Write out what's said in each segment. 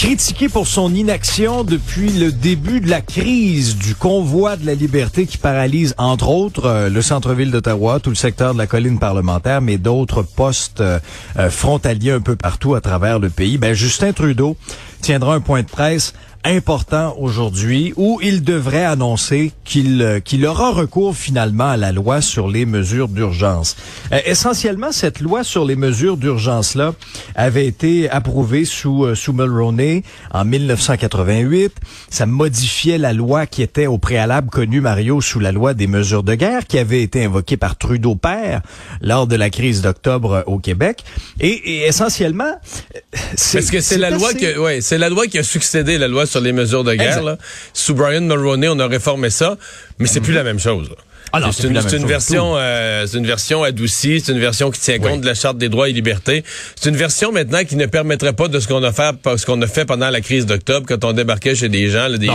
Critiqué pour son inaction depuis le début de la crise du convoi de la liberté qui paralyse, entre autres, euh, le centre-ville d'Ottawa, tout le secteur de la colline parlementaire, mais d'autres postes euh, frontaliers un peu partout à travers le pays, ben, Justin Trudeau tiendra un point de presse important aujourd'hui où il devrait annoncer qu'il euh, qu'il aura recours finalement à la loi sur les mesures d'urgence. Euh, essentiellement, cette loi sur les mesures d'urgence là avait été approuvée sous euh, sous Mulroney en 1988. Ça modifiait la loi qui était au préalable connue Mario sous la loi des mesures de guerre qui avait été invoquée par Trudeau père lors de la crise d'octobre au Québec. Et, et essentiellement, c'est parce que c'est la loi que ouais, c'est la loi qui a succédé la loi sur les mesures de guerre. Là. Sous Brian Mulroney, on a réformé ça, mais c'est plus la même chose. Là. Ah c'est une, une version, euh, c'est une version adoucie, c'est une version qui tient compte de la charte des droits et libertés. C'est une version maintenant qui ne permettrait pas de ce qu'on a fait, ce qu'on a fait pendant la crise d'octobre quand on débarquait chez des gens, là, des,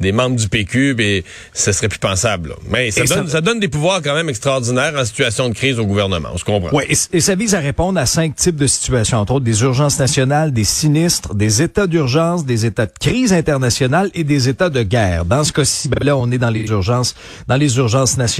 des membres du PQ, et ce serait plus pensable. Là. Mais ça donne, ça... donne des pouvoirs quand même extraordinaires en situation de crise au gouvernement. On se comprend. Oui, et, et, ça vise à répondre à cinq types de situations, entre autres des urgences nationales, des sinistres, des états d'urgence, des états de crise internationale et des états de guerre. Dans ce cas-ci, ben là, on est dans les urgences, dans les urgences nationales.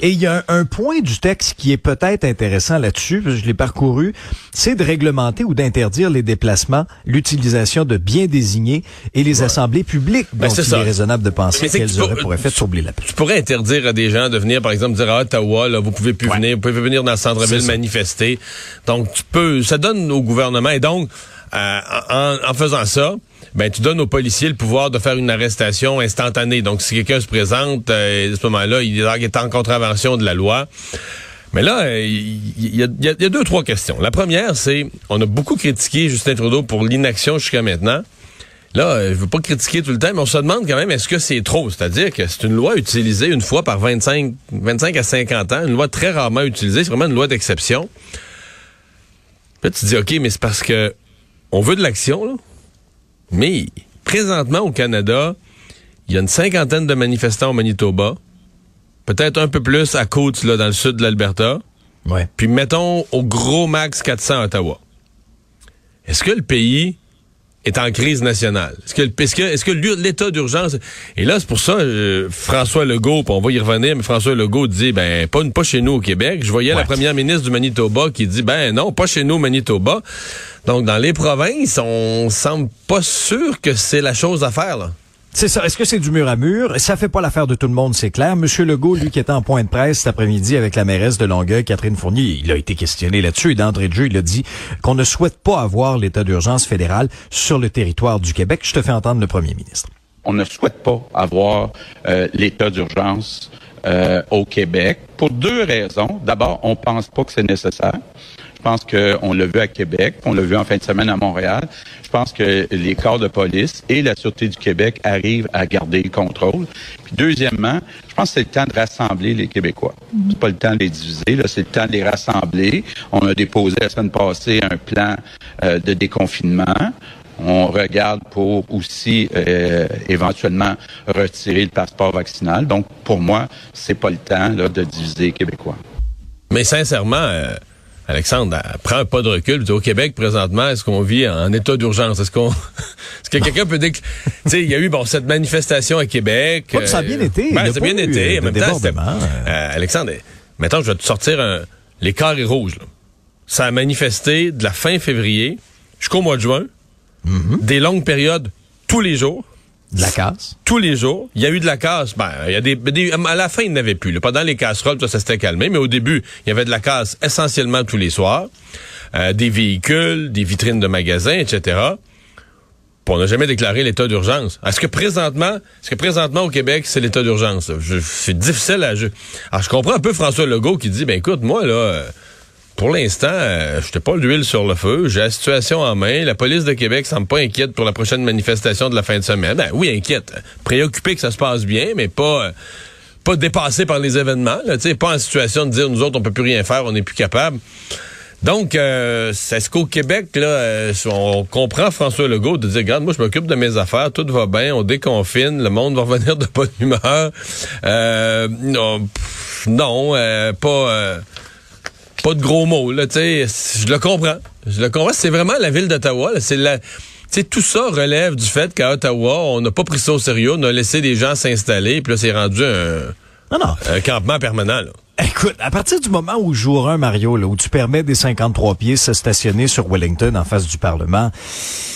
Et il y a un, point du texte qui est peut-être intéressant là-dessus, je l'ai parcouru, c'est de réglementer ou d'interdire les déplacements, l'utilisation de biens désignés et les assemblées publiques ben, il est raisonnable de penser qu'elles auraient pour effet de troubler la paix. Tu pourrais interdire à des gens de venir, par exemple, dire à Ottawa, là, vous pouvez plus venir, vous pouvez venir dans le centre-ville manifester. Donc, tu peux, ça donne au gouvernement, et donc, euh, en, en faisant ça, ben tu donnes aux policiers le pouvoir de faire une arrestation instantanée. Donc si quelqu'un se présente euh, à ce moment-là, il est en contravention de la loi. Mais là, il y, a, deux, trois questions. La première, c'est, on a beaucoup critiqué Justin Trudeau pour l'inaction jusqu'à maintenant. Là, euh, je veux pas critiquer tout le temps, mais on se demande quand même, est-ce que c'est trop? C'est-à-dire que c'est une loi utilisée une fois par 25, 25 à 50 ans, une loi très rarement utilisée, c'est vraiment une loi d'exception. Là, tu dis, OK, mais c'est parce que on veut de l'action, là. Mais présentement au Canada, il y a une cinquantaine de manifestants au Manitoba, peut-être un peu plus à côte là dans le sud de l'Alberta. Ouais. Puis mettons au gros max 400 à Ottawa. Est-ce que le pays est en crise nationale. Est-ce que, est-ce que, est-ce que l'état d'urgence et là c'est pour ça euh, François Legault, on va y revenir, mais François Legault dit ben pas pas chez nous au Québec. Je voyais la première ministre du Manitoba qui dit ben non, pas chez nous au Manitoba. Donc dans les provinces, on semble pas sûr que c'est la chose à faire là. C'est ça. Est-ce que c'est du mur à mur? Ça fait pas l'affaire de tout le monde, c'est clair. Monsieur Legault, lui, qui était en point de presse cet après-midi avec la mairesse de Longueuil, Catherine Fournier, il a été questionné là-dessus et d'entrée de jeu, il a dit qu'on ne souhaite pas avoir l'état d'urgence fédéral sur le territoire du Québec. Je te fais entendre le premier ministre. On ne souhaite pas avoir euh, l'état d'urgence euh, au Québec pour deux raisons. D'abord, on pense pas que c'est nécessaire. Je pense qu'on l'a vu à Québec, on l'a vu en fin de semaine à Montréal. Je pense que les corps de police et la Sûreté du Québec arrivent à garder le contrôle. Puis deuxièmement, je pense que c'est le temps de rassembler les Québécois. Mhm. C'est pas le temps de les diviser, là, c'est le temps de les rassembler. On a déposé la semaine passée un plan euh, de déconfinement. On regarde pour aussi euh, éventuellement retirer le passeport vaccinal. Donc, pour moi, c'est pas le temps là, de diviser les Québécois. Mais sincèrement, euh, Alexandre, prends un pas de recul. Au Québec, présentement, est-ce qu'on vit en état d'urgence? Est-ce qu'on, est-ce que quelqu'un peut dire que, tu sais, il y a eu, bon, cette manifestation à Québec. ça a bien euh, été. Ben, ça a bien été. En même temps, euh, Alexandre, maintenant, je vais te sortir un, les carrés rouges, là. Ça a manifesté de la fin février jusqu'au mois de juin. Mm-hmm. Des longues périodes tous les jours. De la casse? Tous les jours. Il y a eu de la casse. Ben, il y a des, à la fin, il n'y en avait plus. Pendant les casseroles, ça, ça s'était calmé. Mais au début, il y avait de la casse essentiellement tous les soirs. Euh, des véhicules, des vitrines de magasins, etc. on n'a jamais déclaré l'état d'urgence. Est-ce que présentement, est-ce que présentement au Québec, c'est l'état d'urgence? C'est difficile à... Je, alors, je comprends un peu François Legault qui dit, ben écoute, moi, là... Euh, pour l'instant, euh, je n'étais pas l'huile sur le feu. J'ai la situation en main. La police de Québec semble pas inquiète pour la prochaine manifestation de la fin de semaine. Ben oui, inquiète. Préoccupée que ça se passe bien, mais pas euh, pas dépassée par les événements. Là, pas en situation de dire nous autres on peut plus rien faire, on n'est plus capable. Donc, euh, est-ce qu'au Québec, là, euh, on comprend François Legault de dire, regarde, moi, je m'occupe de mes affaires, tout va bien, on déconfine, le monde va revenir de bonne humeur. Euh, non, non pas, pas de gros mots, là, tu sais, je le comprends. Je le comprends. C'est vraiment la ville d'Ottawa, c'est la... tout ça relève du fait qu'à Ottawa, on n'a pas pris ça au sérieux, on a laissé des gens s'installer, puis là, c'est rendu un, un campement permanent. Là. Écoute, à partir du moment où jour un Mario, là, où tu permets des 53 pieds se stationner sur Wellington en face du Parlement.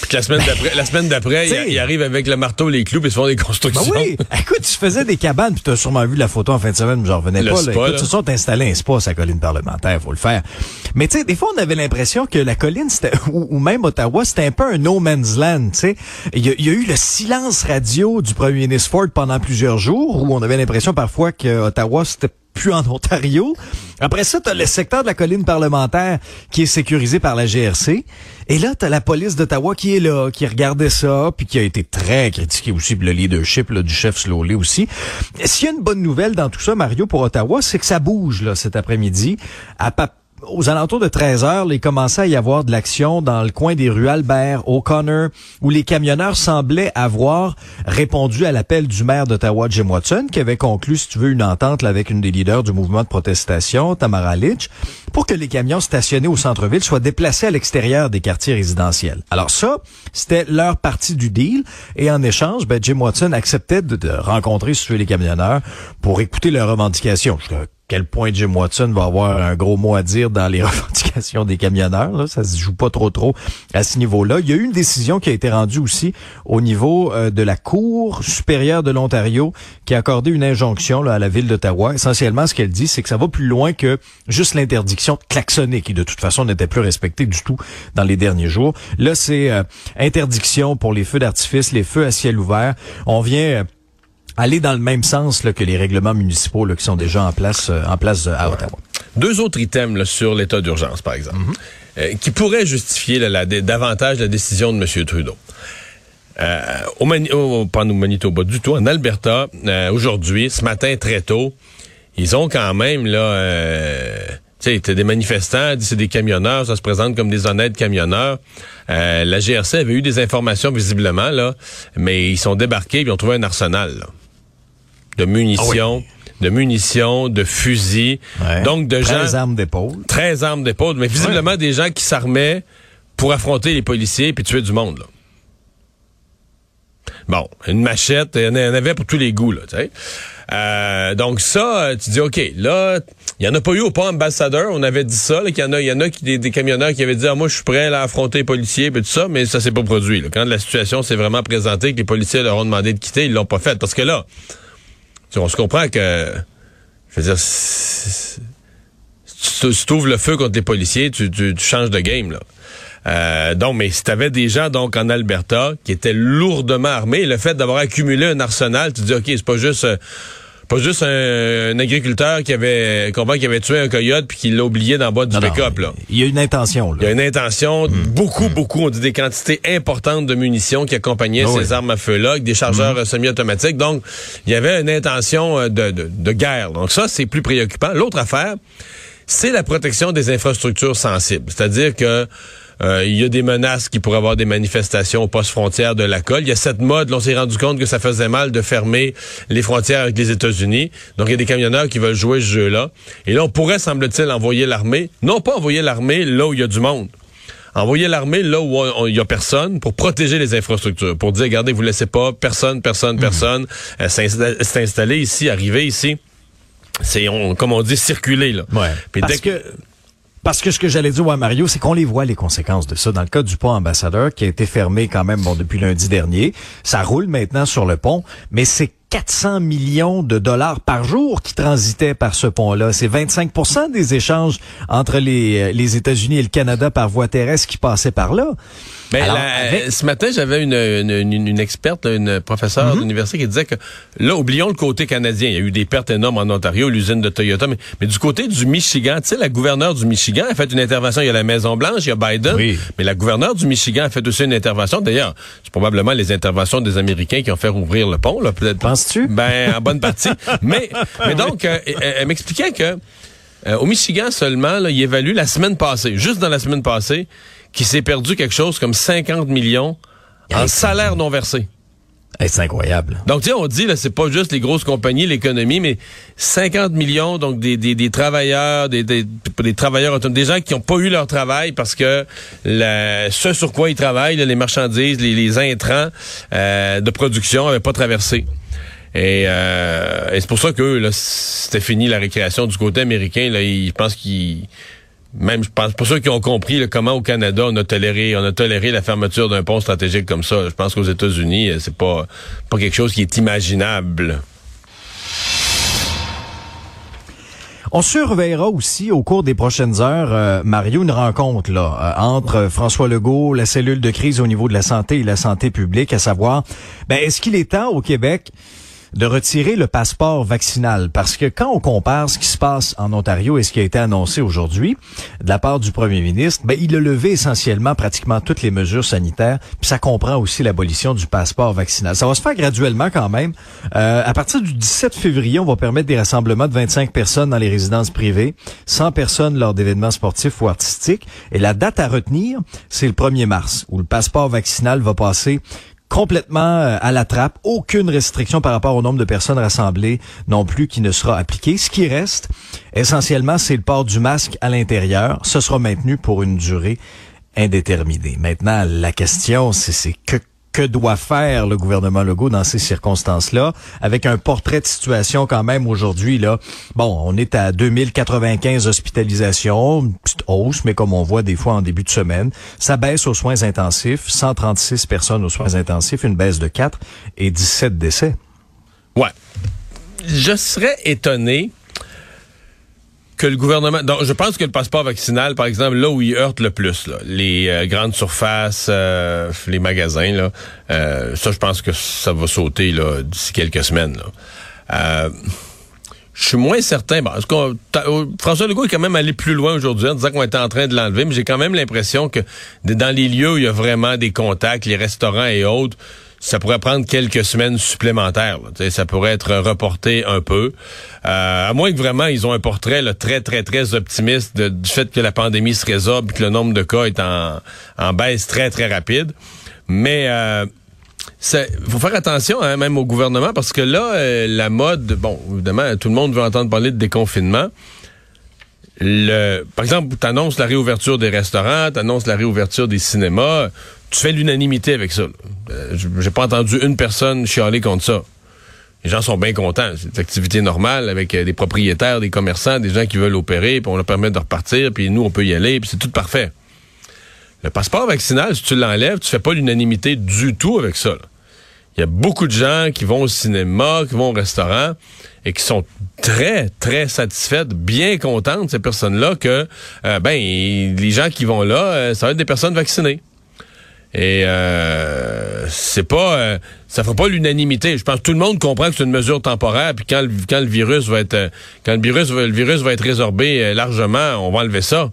Puis la semaine d'après, la semaine d'après, il, arrive avec le marteau, les clous, puis ils se font des constructions. Ben oui. Écoute, tu faisais des cabanes, puis tu as sûrement vu la photo en fin de semaine, mais j'en revenais pas. Là. Écoute, là. ils sont installés un spa sa colline parlementaire, faut le faire. Mais tu sais, des fois, on avait l'impression que la colline, c'était, ou, même Ottawa, c'était un peu un no man's land, tu sais. Il y, a eu le silence radio du premier ministre Ford pendant plusieurs jours, où on avait l'impression parfois que Ottawa, c'était plus en Ontario. Après ça, tu as le secteur de la colline parlementaire qui est sécurisé par la GRC. Et là, tu la police d'Ottawa qui est là, qui regardait ça, puis qui a été très critiqué aussi, le leadership là, du chef Slowly aussi. S'il y a une bonne nouvelle dans tout ça, Mario, pour Ottawa, c'est que ça bouge là cet après-midi. À aux alentours de 13 heures, il commençait à y avoir de l'action dans le coin des rues Albert, O'Connor, où les camionneurs semblaient avoir répondu à l'appel du maire d'Ottawa, Jim Watson, qui avait conclu, si tu veux, une entente avec une des leaders du mouvement de protestation, Tamara Litch, pour que les camions stationnés au centre-ville soient déplacés à l'extérieur des quartiers résidentiels. Alors ça, c'était leur partie du deal, et en échange, ben, Jim Watson acceptait de, rencontrer, si tu veux, les camionneurs pour écouter leurs revendications quel point Jim Watson va avoir un gros mot à dire dans les revendications des camionneurs. Là. Ça se joue pas trop trop à ce niveau-là. Il y a eu une décision qui a été rendue aussi au niveau euh, de la Cour supérieure de l'Ontario qui a accordé une injonction à la ville d'Ottawa. Essentiellement, ce qu'elle dit, c'est que ça va plus loin que juste l'interdiction de klaxonner, qui de toute façon n'était plus respectée du tout dans les derniers jours. Là, c'est euh, interdiction pour les feux d'artifice, les feux à ciel ouvert. On vient... Euh, aller dans le même sens que les règlements municipaux qui sont déjà en place, euh, en place euh, à Ottawa. Deux autres items sur l'état d'urgence, par exemple, mhm. euh, qui pourraient justifier davantage la décision de M. Trudeau. au, Mani au, pas au Manitoba du tout, en Alberta, aujourd'hui, ce matin très tôt, ils ont quand même là tu sais, des manifestants, c'est des camionneurs, ça se présente comme des honnêtes camionneurs. la GRC avait eu des informations visiblement, là, mais ils sont débarqués et ils ont trouvé un arsenal. Là de munitions. Ah de munitions, de fusils, donc de gens... 13 armes d'épaule. 13 armes d'épaule, mais visiblement des gens qui s'armaient pour affronter les policiers puis tuer du monde. Là. Bon, une machette, il y en avait pour tous les goûts, là, tu sais. Euh, donc ça, tu dis, OK, là, il n'y en a pas eu au pont ambassadeur, on avait dit ça, qu'il y en a, il y en a qui, des, camionneurs qui avaient dit, ah, moi, je suis prêt à affronter les policiers, et tout ça, mais ça s'est pas produit. Quand la situation s'est vraiment présentée, que les policiers leur ont demandé de quitter, ils l'ont pas fait. Parce que là, on se comprend que, je veux dire, si tu ouvres le feu contre les policiers, tu, changes de game, là. Euh, donc, mais si tu avais des gens donc en Alberta qui étaient lourdement armés, le fait d'avoir accumulé un arsenal, tu dis ok, c'est pas juste euh, pas juste un, agriculteur qui avait qui avait tué un coyote puis qui l'a oublié dans le bas du pick-up. Il y a une intention. Là. Il y a une intention. Mm. Beaucoup, mm. beaucoup. On dit des quantités importantes de munitions qui accompagnaient ah ces armes à feu-là, avec des chargeurs mm. semi-automatiques. Donc, il y avait une intention euh, de, de, de guerre. Donc ça, c'est plus préoccupant. L'autre affaire, c'est la protection des infrastructures sensibles. C'est-à-dire que euh, il y a des menaces qui pourraient avoir des manifestations aux postes frontières de la colle. Il y a cette mode, on s'est rendu compte que ça faisait mal de fermer les frontières avec les États-Unis. Donc, il y a des camionneurs qui veulent jouer ce jeu-là. Et là, on pourrait, semble-t-il, envoyer l'armée. Non pas envoyer l'armée là où il y a du monde. Envoyer l'armée là où il y a personne pour protéger les infrastructures, pour dire, regardez, vous laissez pas personne, personne, mhm. personne euh, s'installer ici, arriver ici. C'est, comme on dit, circuler. Là. Ouais. Puis dès que parce que ce que j'allais dire à Mario, c'est qu'on les voit les conséquences de ça. Dans le cas du pont ambassadeur qui a été fermé quand même bon depuis lundi dernier, ça roule maintenant sur le pont, mais c'est 400 millions de dollars par jour qui transitaient par ce pont-là. C'est 25% des échanges entre les, euh, les États-Unis et le Canada par voie terrestre qui passaient par là. Mais ben, ce matin, j'avais une, une, une, experte, une professeure mhm. d'université qui disait que là, oublions le côté canadien. Il y a eu des pertes énormes en Ontario, l'usine de Toyota, mais, mais, du côté du Michigan, tu sais, la gouverneure du Michigan a fait une intervention. Il y a la Maison-Blanche, il y a Biden, mais la gouverneure du Michigan a fait aussi une intervention. D'ailleurs, c'est probablement les interventions des Américains qui ont fait rouvrir le pont. Là, Penses-tu? Ben, en bonne partie. mais, mais donc, euh, elle m'expliquait que Euh, au Michigan seulement, là, il évalue la semaine passée, juste dans la semaine passée, qu'il s'est perdu quelque chose comme 50 millions en salaire non versé. c'est incroyable. Donc, tu sais, on dit, là, c'est pas juste les grosses compagnies, l'économie, mais 50 millions, donc des, des, des travailleurs, des, des, des travailleurs autonomes, des gens qui n'ont pas eu leur travail parce que la, ce sur quoi ils travaillent, là, les marchandises, les, les intrants euh, de production n'avaient pas traversé. Et, euh, et c'est pour ça que là, c'était fini la récréation du côté américain. Là, je pense qu'ils même je pense pour ceux qui ont compris comment au Canada on a toléré la fermeture d'un pont stratégique comme ça. Je pense qu'aux États-Unis, c'est pas pas quelque chose qui est imaginable. On surveillera aussi au cours des prochaines heures, euh, Mario, une rencontre euh, entre François Legault, la cellule de crise au niveau de la santé et la santé publique, à savoir, ben, est-ce qu'il est temps au Québec de retirer le passeport vaccinal. Parce que quand on compare ce qui se passe en Ontario et ce qui a été annoncé aujourd'hui de la part du premier ministre, ben, il a levé essentiellement pratiquement toutes les mesures sanitaires, puis ça comprend aussi l'abolition du passeport vaccinal. Ça va se faire graduellement quand même. Euh, à partir du 17 février, on va permettre des rassemblements de 25 personnes dans les résidences privées, 100 personnes lors d'événements sportifs ou artistiques. Et la date à retenir, c'est le 1er mars, où le passeport vaccinal va passer complètement euh, à la trappe, aucune restriction par rapport au nombre de personnes rassemblées non plus qui ne sera appliquée. Ce qui reste, essentiellement, c'est le port du masque à l'intérieur. Ce sera maintenu pour une durée indéterminée. Maintenant, la question, c'est que que doit faire le gouvernement Legault dans ces circonstances-là, avec un portrait de situation quand même aujourd'hui là. Bon, on est à 2095 hospitalisations, une petite hausse, mais comme on voit des fois en début de semaine, ça baisse aux soins intensifs, 136 personnes aux soins intensifs, une baisse de 4 et 17 décès. Ouais. Je serais étonné que le gouvernement. Donc, je pense que le passeport vaccinal, par exemple, là où il heurte le plus, là, les euh, grandes surfaces, euh, les magasins, là, euh, ça, je pense que ça va sauter là d'ici quelques semaines. Là. je suis moins certain. Bon, François Legault est quand même allé plus loin aujourd'hui en disant qu'on était en train de l'enlever, mais j'ai quand même l'impression que dans les lieux où il y a vraiment des contacts, les restaurants et autres, ça pourrait prendre quelques semaines supplémentaires. Ça pourrait être reporté un peu. Euh, à moins que vraiment ils ont un portrait très, très, très optimiste du fait que la pandémie se résorbe et que le nombre de cas est en, en baisse très, très rapide. Mais euh, il faut faire attention hein, même au gouvernement parce que là, euh, la mode, bon, évidemment, tout le monde veut entendre parler de déconfinement. Le, par exemple, tu annonces la réouverture des restaurants, tu annonces la réouverture des cinémas tu fais l'unanimité avec ça. Euh, J'ai pas entendu une personne chialer contre ça. Les gens sont bien contents. C'est une activité normale avec euh, des propriétaires, des commerçants, des gens qui veulent opérer, puis on leur permet de repartir, puis nous, on peut y aller, puis c'est tout parfait. Le passeport vaccinal, si tu l'enlèves, tu fais pas l'unanimité du tout avec ça. Il y a beaucoup de gens qui vont au cinéma, qui vont au restaurant et qui sont très, très satisfaites, bien contentes, ces personnes-là, que euh, ben les gens qui vont là, ça va être des personnes vaccinées. Et euh, c'est pas, euh, ça fera pas l'unanimité. Je pense que tout le monde comprend que c'est une mesure temporaire. Puis quand le, quand le virus va être, euh, quand le virus, le virus va être résorbé euh, largement, on va enlever ça.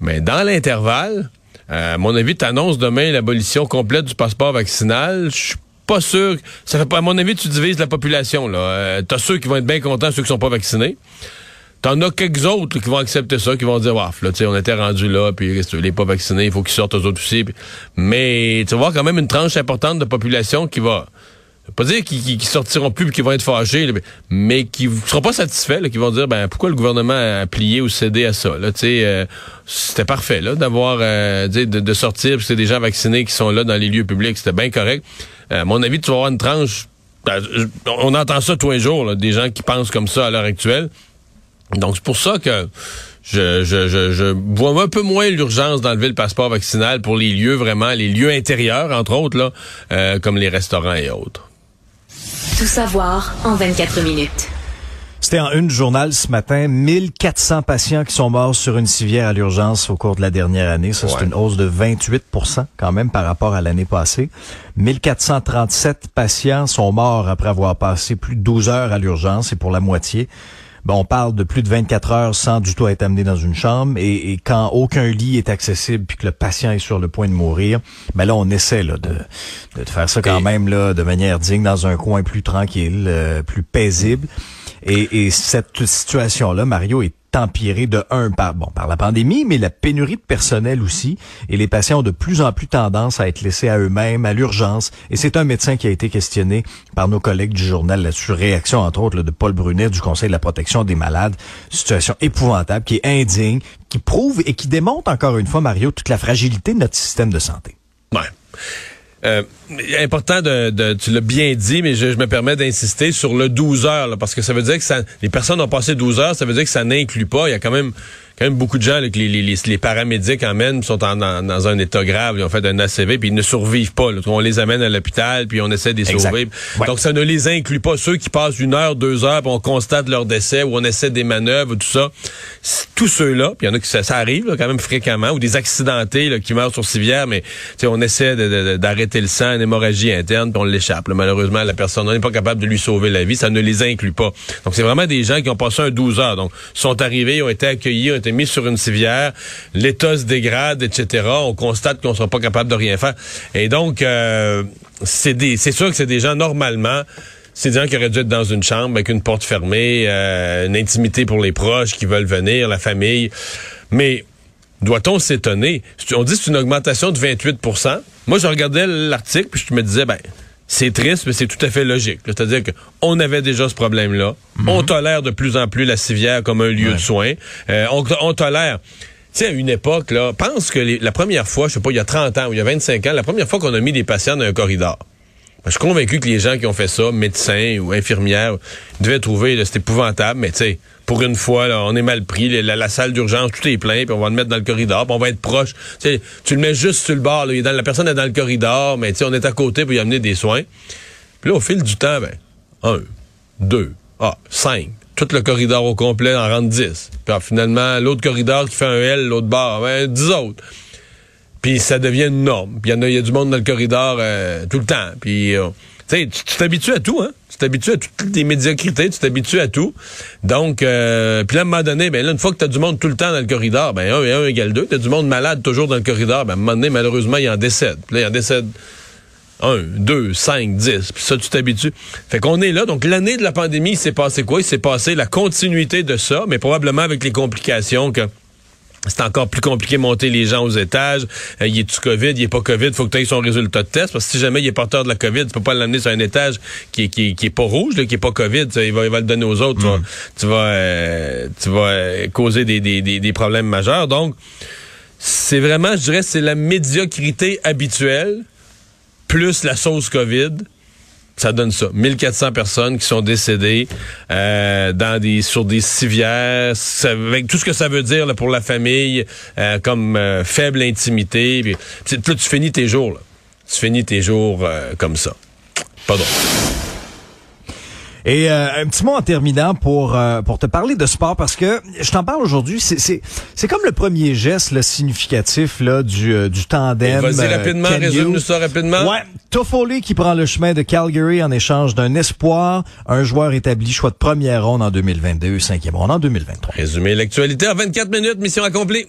Mais dans l'intervalle, à mon avis, tu annonces demain l'abolition complète du passeport vaccinal. Je suis pas sûr. Ça fait pas, à mon avis, tu divises la population. Là, t'as ceux qui vont être bien contents, ceux qui sont pas vaccinés. T'en as quelques autres qui vont accepter ça, qui vont dire, waf, là, tu sais, on était rendu là, puis les pas vaccinés, il faut qu'ils sortent aux autres aussi. Mais tu vas voir quand même une tranche importante de population qui va, pas dire qu'ils sortiront plus, qui vont être fâchés, mais qui seront pas satisfaits, qui vont dire, ben pourquoi le gouvernement a plié ou cédé à ça. Là, tu euh, c'était parfait là d'avoir, euh, de, de, sortir, puis c'est des gens vaccinés qui sont là dans les lieux publics, c'était bien correct. Euh, à mon avis, tu vas avoir une tranche. Ben, on entend ça tous les jours, des gens qui pensent comme ça à l'heure actuelle. Donc, c'est pour ça que je, je, je, je, vois un peu moins l'urgence d'enlever le passeport vaccinal pour les lieux vraiment, les lieux intérieurs, entre autres, là, euh, comme les restaurants et autres. Tout savoir en 24 minutes. C'était en une journal ce matin, 1400 patients qui sont morts sur une civière à l'urgence au cours de la dernière année. Ça, c'est une hausse de 28 quand même par rapport à l'année passée. 1437 patients sont morts après avoir passé plus de 12 heures à l'urgence et pour la moitié, on parle de plus de 24 heures sans du tout être amené dans une chambre et, quand aucun lit est accessible puis que le patient est sur le point de mourir, ben là on essaie là, de, de faire ça quand même là de manière digne dans un coin plus tranquille, euh, plus paisible. Et, et cette situation là, Mario est empiré de un par bon par la pandémie, mais la pénurie de personnel aussi. Et les patients ont de plus en plus tendance à être laissés à eux-mêmes, à l'urgence. Et c'est un médecin qui a été questionné par nos collègues du journal là-dessus. Réaction entre autres de Paul Brunet du Conseil de la protection des malades. Situation épouvantable, qui est indigne, qui prouve et qui démontre encore une fois, Mario, toute la fragilité de notre système de santé. Ouais. Euh, important de, tu l'as bien dit, mais je, me permets d'insister sur le 12 heures, parce que ça veut dire que ça, les personnes ont passé 12 heures, ça veut dire que ça n'inclut pas. Il y a quand même quand même beaucoup de gens, là, que les, les, les, paramédics emmènent, sont en, dans un état grave, ils ont fait un ACV, puis ils ne survivent pas. On les amène à l'hôpital, puis on essaie de les sauver. Donc, ça ne les inclut pas. Ceux qui passent une heure, deux heures, puis on constate leur décès, ou on essaie des manœuvres, tout ça. Tous ceux-là, puis il y en a qui ça, arrive quand même fréquemment, ou des accidentés là, qui meurent sur civière, mais on essaie d'arrêter le sang, une hémorragie interne, puis on l'échappe. Malheureusement, la personne, on n'est pas capable de lui sauver la vie, ça ne les inclut pas. Donc, c'est vraiment des gens qui ont passé un 12 heures. Donc, sont arrivés, ont été accueillis, ont été mis sur une civière, l'État se dégrade, etc. On constate qu'on ne sera pas capable de rien faire. Et donc, euh, c'est sûr que c'est des gens, normalement, c'est des gens qui auraient dû être dans une chambre avec une porte fermée, euh, une intimité pour les proches qui veulent venir, la famille. Mais doit-on s'étonner? On dit que c'est une augmentation de 28% Moi, je regardais l'article, puis je me disais, ben, c'est triste, mais c'est tout à fait logique. C'est-à-dire qu'on avait déjà ce problème-là. Mhm. On tolère de plus en plus la civière comme un lieu de soins. Euh, on, tolère... Tu sais, à une époque, là, pense que la première fois, je sais pas, il y a 30 ans ou il y a 25 ans, la première fois qu'on a mis des patients dans un corridor, je suis convaincu que les gens qui ont fait ça, médecins ou infirmières, devaient trouver, c'est épouvantable, mais tu sais, pour une fois, on est mal pris, la, salle d'urgence, tout est plein, puis on va le mettre dans le corridor, puis on va être proche. tu le mets juste sur le bord, la personne est dans le corridor, mais on est à côté pour y amener des soins. Puis là, au fil du temps, ben, un, deux, ah, cinq, tout le corridor au complet en rentre dix. Puis finalement, l'autre corridor qui fait un L, l'autre bord, ben, dix autres. Puis ça devient une norme. Puis il y, a du monde dans le corridor euh, tout le temps. Puis euh, tu t'habitues à tout, hein? Tu t'habitues à toutes les médiocrités, tu t'habitues à tout. Donc, euh, puis là, à un moment donné, ben là, une fois que tu as du monde tout le temps dans le corridor, ben un et un égale deux. Tu as du monde malade toujours dans le corridor, ben à un moment donné, malheureusement, il en décède. Puis là, il en décède un, deux, cinq, dix. Puis ça, tu t'habitues. Fait qu'on est là. Donc, l'année de la pandémie, il s'est passé quoi? Il s'est passé la continuité de ça, mais probablement avec les complications que c'est encore plus compliqué de monter les gens aux étages. Euh, il est-tu COVID? Il est pas COVID? faut que tu aies son résultat de test. Parce que si jamais il est porteur de la COVID, tu peux pas l'amener sur un étage qui est, qui, est pas rouge, qui est pas COVID. il, va, il va le donner aux autres. Tu vas, mm. tu vas, euh, euh, causer des, des, des, problèmes majeurs. Donc, c'est vraiment, je dirais, c'est la médiocrité habituelle plus la sauce COVID ça donne ça. 1400 personnes qui sont décédées euh, dans des sur des civières, avec tout ce que ça veut dire pour la famille, euh, comme euh, faible intimité. Puis, là, tu finis tes jours. Là. Tu finis tes jours comme ça. Pas drôle. Et euh, un petit mot en terminant pour euh, pour te parler de sport parce que je t'en parle aujourd'hui, c'est c'est c'est comme le premier geste le significatif là du euh, du tandem. Vas-y rapidement, résume-nous ça rapidement. Ouais, Toffoli qui prend le chemin de Calgary en échange d'un espoir, un joueur établi choix de première ronde en 2022, cinquième ronde en 2023. Résumer l'actualité en 24 minutes, mission accomplie.